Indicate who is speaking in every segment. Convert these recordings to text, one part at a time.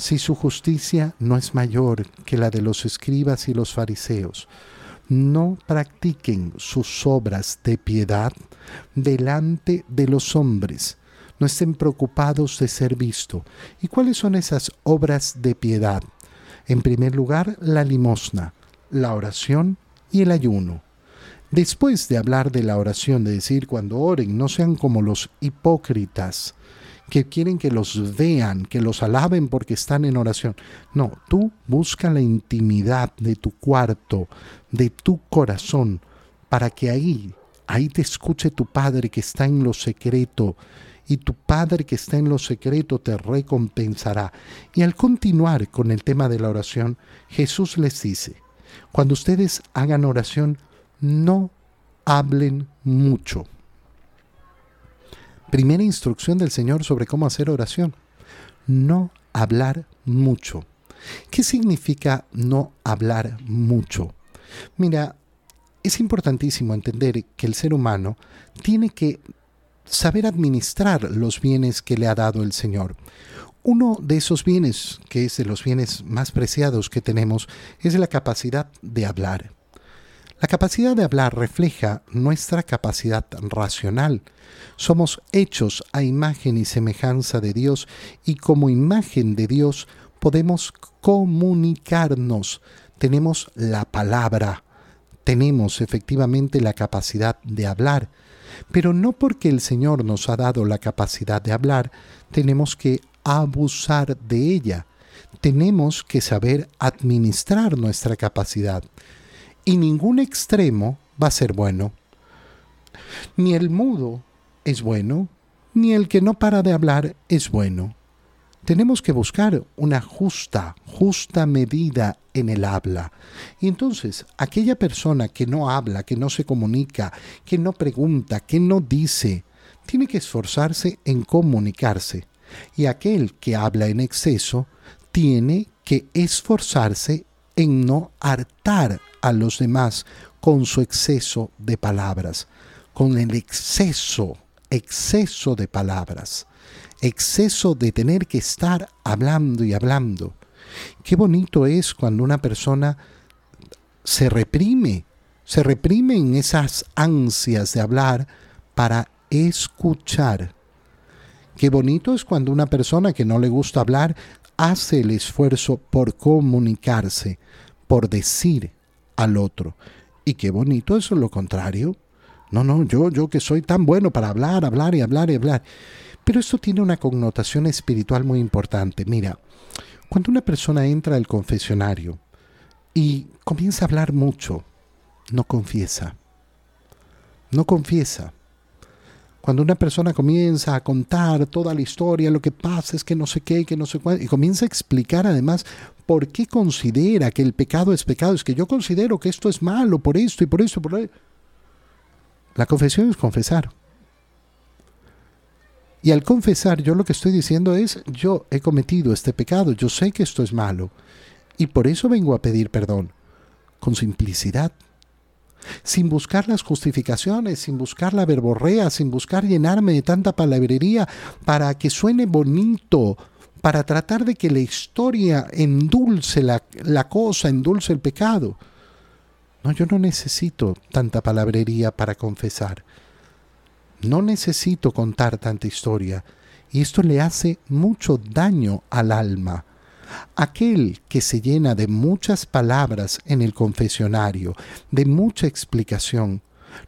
Speaker 1: si su justicia no es mayor que la de los escribas y los fariseos, no practiquen sus obras de piedad delante de los hombres. No estén preocupados de ser visto. ¿Y cuáles son esas obras de piedad? En primer lugar, la limosna, la oración y el ayuno. Después de hablar de la oración, de decir cuando oren, no sean como los hipócritas, que quieren que los vean, que los alaben porque están en oración. No, tú busca la intimidad de tu cuarto, de tu corazón, para que ahí, ahí te escuche tu Padre que está en lo secreto, y tu Padre que está en lo secreto te recompensará. Y al continuar con el tema de la oración, Jesús les dice, cuando ustedes hagan oración, no hablen mucho. Primera instrucción del Señor sobre cómo hacer oración. No hablar mucho. ¿Qué significa no hablar mucho? Mira, es importantísimo entender que el ser humano tiene que saber administrar los bienes que le ha dado el Señor. Uno de esos bienes, que es de los bienes más preciados que tenemos, es la capacidad de hablar. La capacidad de hablar refleja nuestra capacidad racional. Somos hechos a imagen y semejanza de Dios y como imagen de Dios podemos comunicarnos. Tenemos la palabra, tenemos efectivamente la capacidad de hablar. Pero no porque el Señor nos ha dado la capacidad de hablar, tenemos que abusar de ella. Tenemos que saber administrar nuestra capacidad y ningún extremo va a ser bueno. Ni el mudo es bueno, ni el que no para de hablar es bueno. Tenemos que buscar una justa, justa medida en el habla. Y entonces, aquella persona que no habla, que no se comunica, que no pregunta, que no dice, tiene que esforzarse en comunicarse. Y aquel que habla en exceso, tiene que esforzarse en no hartar a los demás con su exceso de palabras, con el exceso, exceso de palabras, exceso de tener que estar hablando y hablando. Qué bonito es cuando una persona se reprime, se reprime en esas ansias de hablar para escuchar. Qué bonito es cuando una persona que no le gusta hablar hace el esfuerzo por comunicarse, por decir al otro. Y qué bonito eso es lo contrario. No, no, yo, yo que soy tan bueno para hablar, hablar y hablar y hablar. Pero esto tiene una connotación espiritual muy importante. Mira, cuando una persona entra al confesionario y comienza a hablar mucho, no confiesa. No confiesa. Cuando una persona comienza a contar toda la historia, lo que pasa es que no sé qué, que no sé cuál, y comienza a explicar además por qué considera que el pecado es pecado, es que yo considero que esto es malo por esto y por esto, por esto. La confesión es confesar. Y al confesar, yo lo que estoy diciendo es, yo he cometido este pecado, yo sé que esto es malo, y por eso vengo a pedir perdón, con simplicidad sin buscar las justificaciones, sin buscar la verborrea, sin buscar llenarme de tanta palabrería para que suene bonito, para tratar de que la historia endulce la, la cosa, endulce el pecado. No, yo no necesito tanta palabrería para confesar. No necesito contar tanta historia. Y esto le hace mucho daño al alma. Aquel que se llena de muchas palabras en el confesionario, de mucha explicación,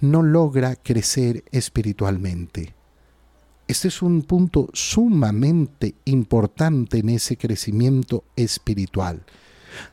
Speaker 1: no logra crecer espiritualmente. Este es un punto sumamente importante en ese crecimiento espiritual.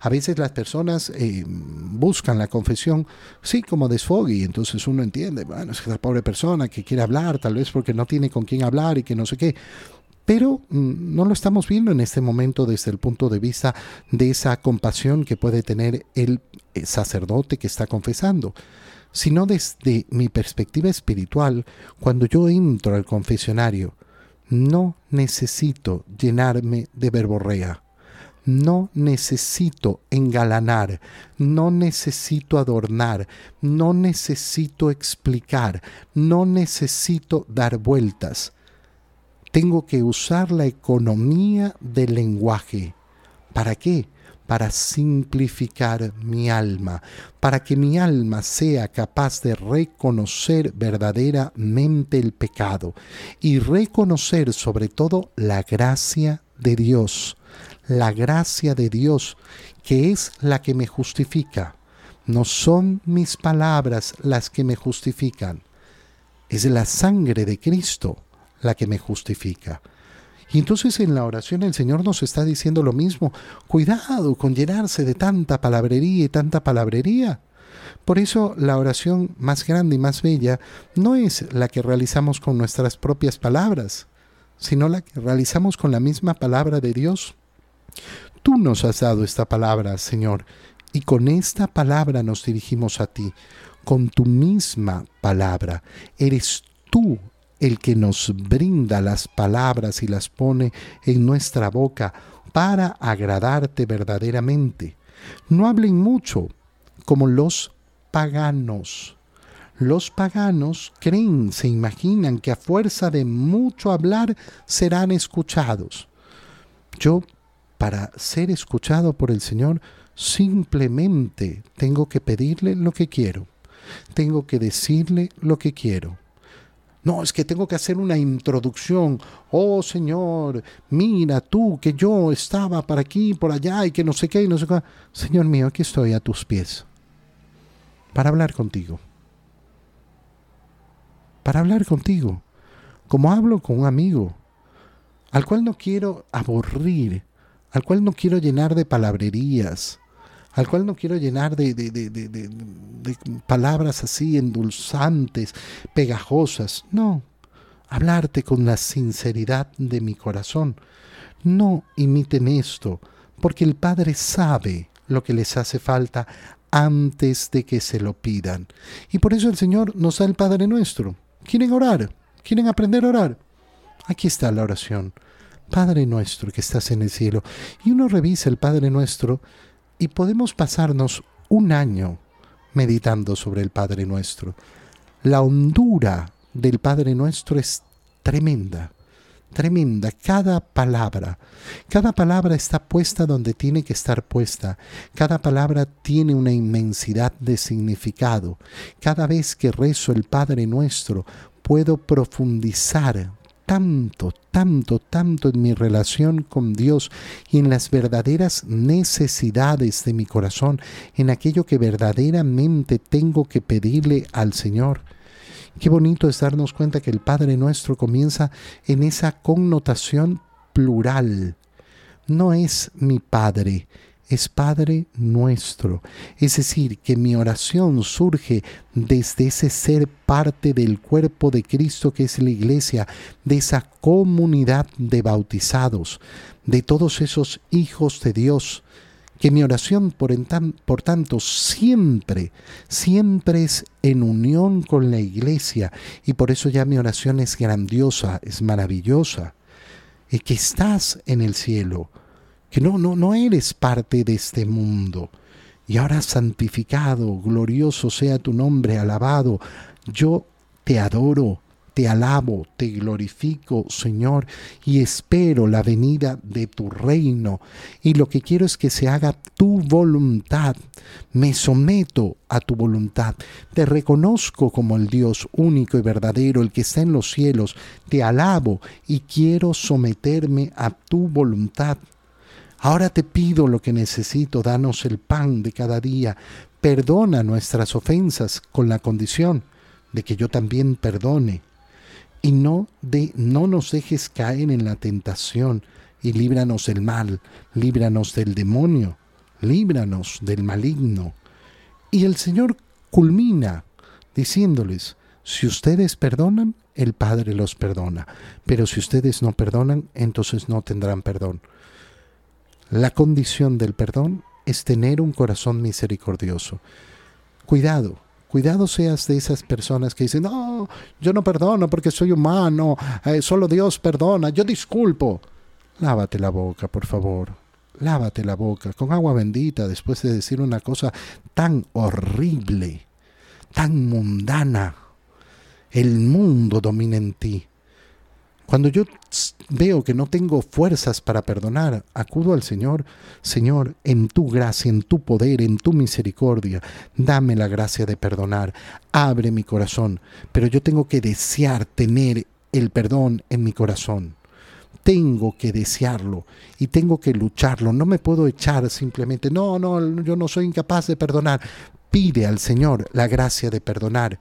Speaker 1: A veces las personas eh, buscan la confesión, sí, como desfogue, y entonces uno entiende, bueno, es que la pobre persona que quiere hablar, tal vez porque no tiene con quién hablar y que no sé qué. Pero mm, no lo estamos viendo en este momento desde el punto de vista de esa compasión que puede tener el eh, sacerdote que está confesando, sino desde mi perspectiva espiritual, cuando yo entro al confesionario, no necesito llenarme de verborrea. No necesito engalanar, no necesito adornar, no necesito explicar, no necesito dar vueltas tengo que usar la economía del lenguaje. ¿Para qué? Para simplificar mi alma, para que mi alma sea capaz de reconocer verdaderamente el pecado y reconocer sobre todo la gracia de Dios, la gracia de Dios que es la que me justifica. No son mis palabras las que me justifican, es la sangre de Cristo la que me justifica. Y entonces en la oración el Señor nos está diciendo lo mismo. Cuidado con llenarse de tanta palabrería y tanta palabrería. Por eso la oración más grande y más bella no es la que realizamos con nuestras propias palabras, sino la que realizamos con la misma palabra de Dios. Tú nos has dado esta palabra, Señor, y con esta palabra nos dirigimos a ti, con tu misma palabra. Eres tú el que nos brinda las palabras y las pone en nuestra boca para agradarte verdaderamente. No hablen mucho como los paganos. Los paganos creen, se imaginan que a fuerza de mucho hablar serán escuchados. Yo, para ser escuchado por el Señor, simplemente tengo que pedirle lo que quiero. Tengo que decirle lo que quiero. No, es que tengo que hacer una introducción. Oh Señor, mira tú que yo estaba para aquí, por allá y que no sé qué y no sé qué. Señor mío, aquí estoy a tus pies para hablar contigo. Para hablar contigo, como hablo con un amigo, al cual no quiero aburrir, al cual no quiero llenar de palabrerías, al cual no quiero llenar de, de, palabras así endulzantes, pegajosas. No, hablarte con la sinceridad de mi corazón. No imiten esto, porque el Padre sabe lo que les hace falta antes de que se lo pidan. Y por eso el Señor nos da el Padre nuestro. ¿Quieren orar? ¿Quieren aprender a orar? Aquí está la oración. Padre nuestro que estás en el cielo. Y uno revisa el Padre nuestro y podemos pasarnos un año meditando sobre el Padre Nuestro. La hondura del Padre Nuestro es tremenda, tremenda. Cada palabra, cada palabra está puesta donde tiene que estar puesta. Cada palabra tiene una inmensidad de significado. Cada vez que rezo el Padre Nuestro, puedo profundizar tanto, tanto, tanto en mi relación con Dios y en las verdaderas necesidades de mi corazón, en aquello que verdaderamente tengo que pedirle al Señor. Qué bonito es darnos cuenta que el Padre nuestro comienza en esa connotación plural. No es mi Padre, es Padre nuestro. Es decir, que mi oración surge desde ese ser parte del cuerpo de Cristo que es la iglesia, de esa comunidad de bautizados, de todos esos hijos de Dios. Que mi oración, por, por tanto, siempre, siempre es en unión con la iglesia. Y por eso ya mi oración es grandiosa, es maravillosa. Y que estás en el cielo que no, no, no eres parte de este mundo. Y ahora santificado, glorioso sea tu nombre, alabado. Yo te adoro, te alabo, te glorifico, Señor, y espero la venida de tu reino. Y lo que quiero es que se haga tu voluntad. Me someto a tu voluntad. Te reconozco como el Dios único y verdadero, el que está en los cielos. Te alabo y quiero someterme a tu voluntad. Ahora te pido lo que necesito, danos el pan de cada día, perdona nuestras ofensas con la condición de que yo también perdone. Y no, de, no nos dejes caer en la tentación y líbranos del mal, líbranos del demonio, líbranos del maligno. Y el Señor culmina diciéndoles, si ustedes perdonan, el Padre los perdona, pero si ustedes no perdonan, entonces no tendrán perdón. La condición del perdón es tener un corazón misericordioso. Cuidado, cuidado seas de esas personas que dicen, no, yo no perdono porque soy humano, eh, solo Dios perdona, yo disculpo. Lávate la boca, por favor. Lávate la boca con agua bendita después de decir una cosa tan horrible, tan mundana. El mundo domina en ti. Cuando yo veo que no tengo fuerzas para perdonar, acudo al Señor. Señor, en tu gracia, en tu poder, en tu misericordia, dame la gracia de perdonar. Abre mi corazón. Pero yo tengo que desear tener el perdón en mi corazón. Tengo que desearlo y tengo que lucharlo. No me puedo echar simplemente, no, no, yo no soy incapaz de perdonar. Pide al Señor la gracia de perdonar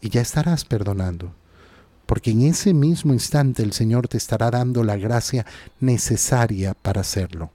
Speaker 1: y ya estarás perdonando porque en ese mismo instante el Señor te estará dando la gracia necesaria para hacerlo.